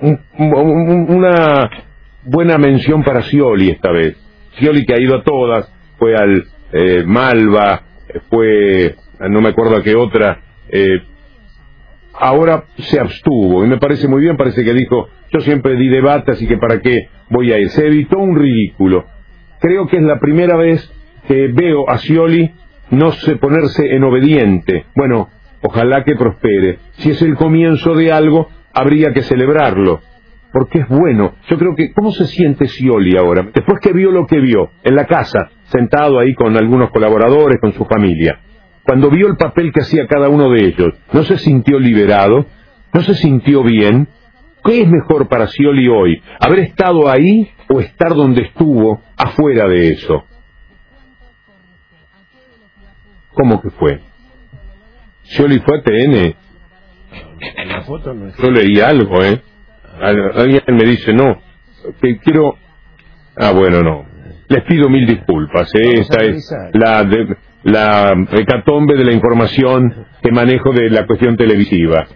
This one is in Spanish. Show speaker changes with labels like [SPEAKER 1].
[SPEAKER 1] una buena mención para Scioli esta vez. Scioli que ha ido a todas, fue al eh, Malva, fue, no me acuerdo a qué otra, eh, ahora se abstuvo y me parece muy bien, parece que dijo, yo siempre di debate, así que para qué voy a ir. Se evitó un ridículo. Creo que es la primera vez que veo a Scioli no se ponerse en obediente. Bueno, ojalá que prospere. Si es el comienzo de algo, habría que celebrarlo. Porque es bueno. Yo creo que, ¿cómo se siente Scioli ahora? Después que vio lo que vio, en la casa, sentado ahí con algunos colaboradores, con su familia. Cuando vio el papel que hacía cada uno de ellos, ¿no se sintió liberado? ¿No se sintió bien? ¿Qué es mejor para Scioli hoy? ¿Haber estado ahí o estar donde estuvo afuera de eso? ¿Cómo que fue? Scioli fue a TN. Yo leí algo, ¿eh? Alguien me dice, no, que quiero... Ah, bueno, no. Les pido mil disculpas, ¿eh? Esta es la, de, la hecatombe de la información que manejo de la cuestión televisiva.